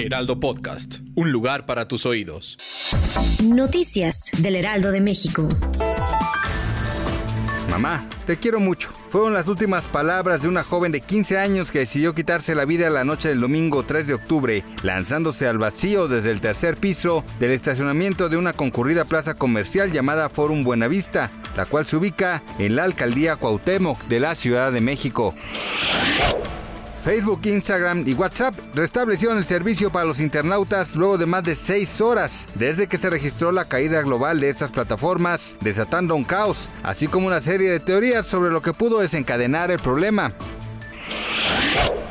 Heraldo Podcast, un lugar para tus oídos. Noticias del Heraldo de México. Mamá, te quiero mucho. Fueron las últimas palabras de una joven de 15 años que decidió quitarse la vida la noche del domingo 3 de octubre, lanzándose al vacío desde el tercer piso del estacionamiento de una concurrida plaza comercial llamada Forum Buenavista, la cual se ubica en la alcaldía Cuauhtémoc de la Ciudad de México. Facebook, Instagram y WhatsApp restablecieron el servicio para los internautas luego de más de seis horas desde que se registró la caída global de estas plataformas, desatando un caos, así como una serie de teorías sobre lo que pudo desencadenar el problema.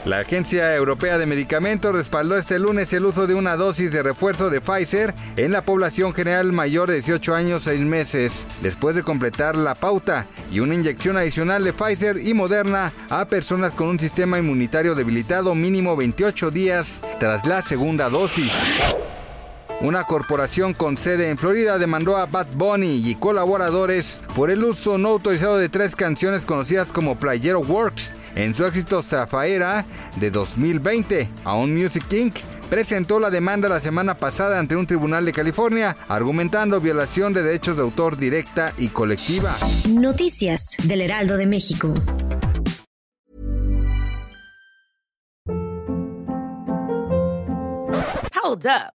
La Agencia Europea de Medicamentos respaldó este lunes el uso de una dosis de refuerzo de Pfizer en la población general mayor de 18 años 6 meses, después de completar la pauta y una inyección adicional de Pfizer y Moderna a personas con un sistema inmunitario debilitado mínimo 28 días tras la segunda dosis. Una corporación con sede en Florida demandó a Bad Bunny y colaboradores por el uso no autorizado de tres canciones conocidas como Playero Works en su éxito Zafaera de 2020. Aún Music Inc. presentó la demanda la semana pasada ante un tribunal de California, argumentando violación de derechos de autor directa y colectiva. Noticias del Heraldo de México. Hold up.